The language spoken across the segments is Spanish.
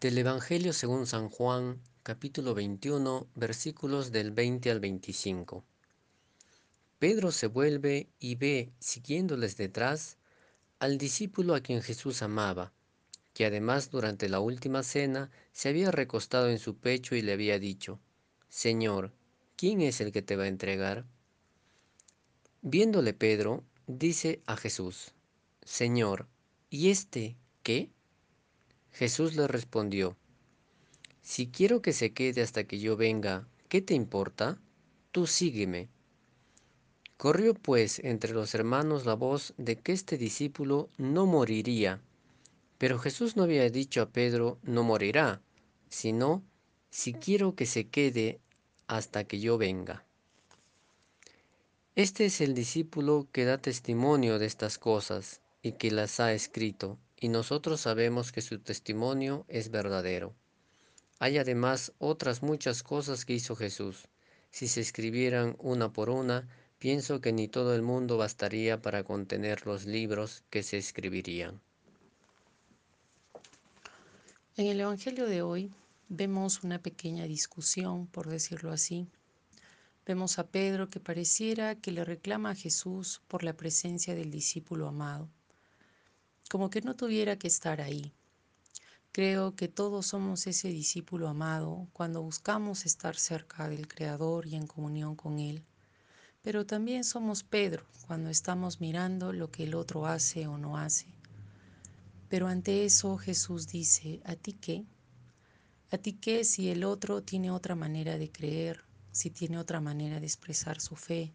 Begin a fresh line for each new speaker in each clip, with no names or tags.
Del Evangelio según San Juan, capítulo 21, versículos del 20 al 25. Pedro se vuelve y ve, siguiéndoles detrás, al discípulo a quien Jesús amaba, que además durante la última cena se había recostado en su pecho y le había dicho, Señor, ¿quién es el que te va a entregar? Viéndole Pedro, dice a Jesús, Señor, ¿y este qué? Jesús le respondió, Si quiero que se quede hasta que yo venga, ¿qué te importa? Tú sígueme. Corrió pues entre los hermanos la voz de que este discípulo no moriría, pero Jesús no había dicho a Pedro no morirá, sino si quiero que se quede hasta que yo venga. Este es el discípulo que da testimonio de estas cosas y que las ha escrito, y nosotros sabemos que su testimonio es verdadero. Hay además otras muchas cosas que hizo Jesús. Si se escribieran una por una, pienso que ni todo el mundo bastaría para contener los libros que se escribirían.
En el Evangelio de hoy vemos una pequeña discusión, por decirlo así. Vemos a Pedro que pareciera que le reclama a Jesús por la presencia del discípulo amado como que no tuviera que estar ahí. Creo que todos somos ese discípulo amado cuando buscamos estar cerca del Creador y en comunión con Él. Pero también somos Pedro cuando estamos mirando lo que el otro hace o no hace. Pero ante eso Jesús dice, ¿a ti qué? ¿A ti qué si el otro tiene otra manera de creer, si tiene otra manera de expresar su fe,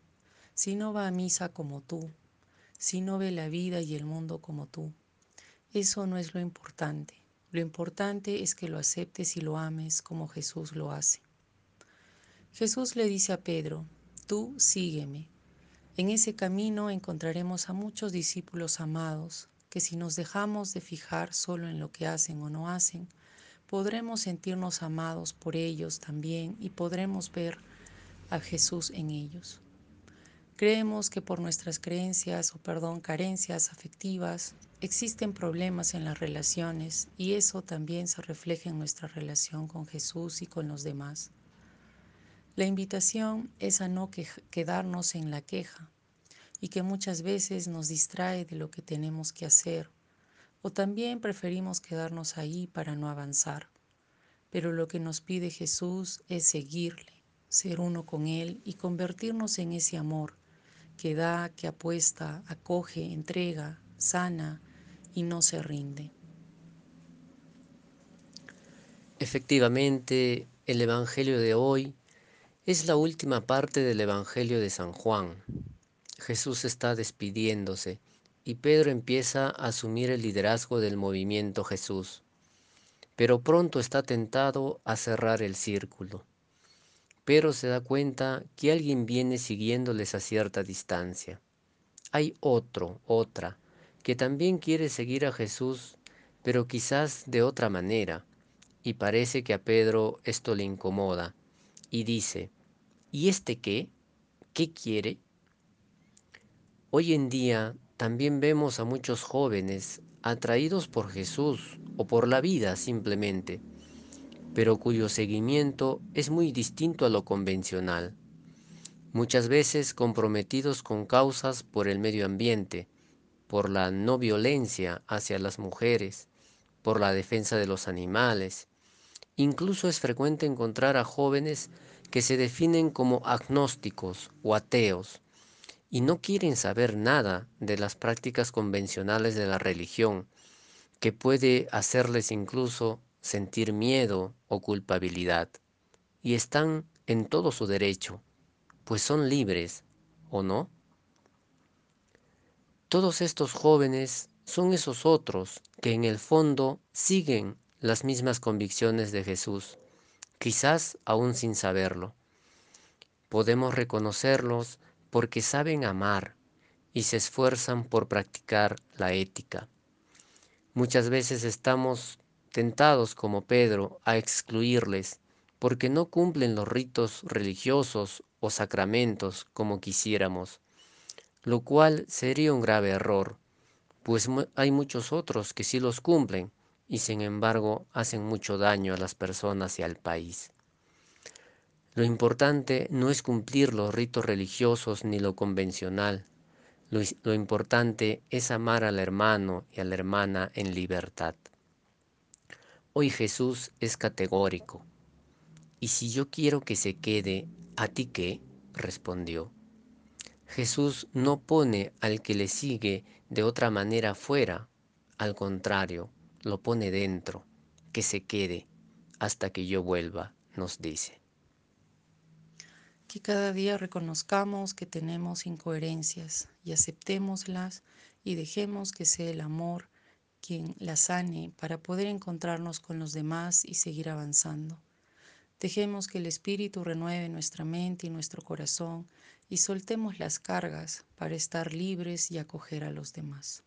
si no va a misa como tú, si no ve la vida y el mundo como tú? Eso no es lo importante. Lo importante es que lo aceptes y lo ames como Jesús lo hace. Jesús le dice a Pedro, tú sígueme. En ese camino encontraremos a muchos discípulos amados que si nos dejamos de fijar solo en lo que hacen o no hacen, podremos sentirnos amados por ellos también y podremos ver a Jesús en ellos. Creemos que por nuestras creencias o perdón, carencias afectivas existen problemas en las relaciones y eso también se refleja en nuestra relación con Jesús y con los demás. La invitación es a no quedarnos en la queja y que muchas veces nos distrae de lo que tenemos que hacer o también preferimos quedarnos ahí para no avanzar. Pero lo que nos pide Jesús es seguirle, ser uno con Él y convertirnos en ese amor que da, que apuesta, acoge, entrega, sana y no se rinde.
Efectivamente, el Evangelio de hoy es la última parte del Evangelio de San Juan. Jesús está despidiéndose y Pedro empieza a asumir el liderazgo del movimiento Jesús, pero pronto está tentado a cerrar el círculo pero se da cuenta que alguien viene siguiéndoles a cierta distancia. Hay otro, otra, que también quiere seguir a Jesús, pero quizás de otra manera, y parece que a Pedro esto le incomoda, y dice, ¿y este qué? ¿Qué quiere? Hoy en día también vemos a muchos jóvenes atraídos por Jesús o por la vida simplemente, pero cuyo seguimiento es muy distinto a lo convencional, muchas veces comprometidos con causas por el medio ambiente, por la no violencia hacia las mujeres, por la defensa de los animales. Incluso es frecuente encontrar a jóvenes que se definen como agnósticos o ateos y no quieren saber nada de las prácticas convencionales de la religión, que puede hacerles incluso sentir miedo o culpabilidad, y están en todo su derecho, pues son libres, ¿o no? Todos estos jóvenes son esos otros que en el fondo siguen las mismas convicciones de Jesús, quizás aún sin saberlo. Podemos reconocerlos porque saben amar y se esfuerzan por practicar la ética. Muchas veces estamos tentados como Pedro a excluirles porque no cumplen los ritos religiosos o sacramentos como quisiéramos, lo cual sería un grave error, pues hay muchos otros que sí los cumplen, y sin embargo hacen mucho daño a las personas y al país. Lo importante no es cumplir los ritos religiosos ni lo convencional. Lo, importante es amar al hermano y a la hermana en libertad. Hoy Jesús es categórico. ¿Y si yo quiero que se quede, a ti qué? respondió. Jesús no pone al que le sigue de otra manera fuera, al contrario, lo pone dentro, que se quede hasta que yo vuelva, nos dice.
Que cada día reconozcamos que tenemos incoherencias y aceptémoslas y dejemos que sea el amor quien las sane para poder encontrarnos con los demás y seguir avanzando. Dejemos que el Espíritu renueve nuestra mente y nuestro corazón y soltemos las cargas para estar libres y acoger a los demás.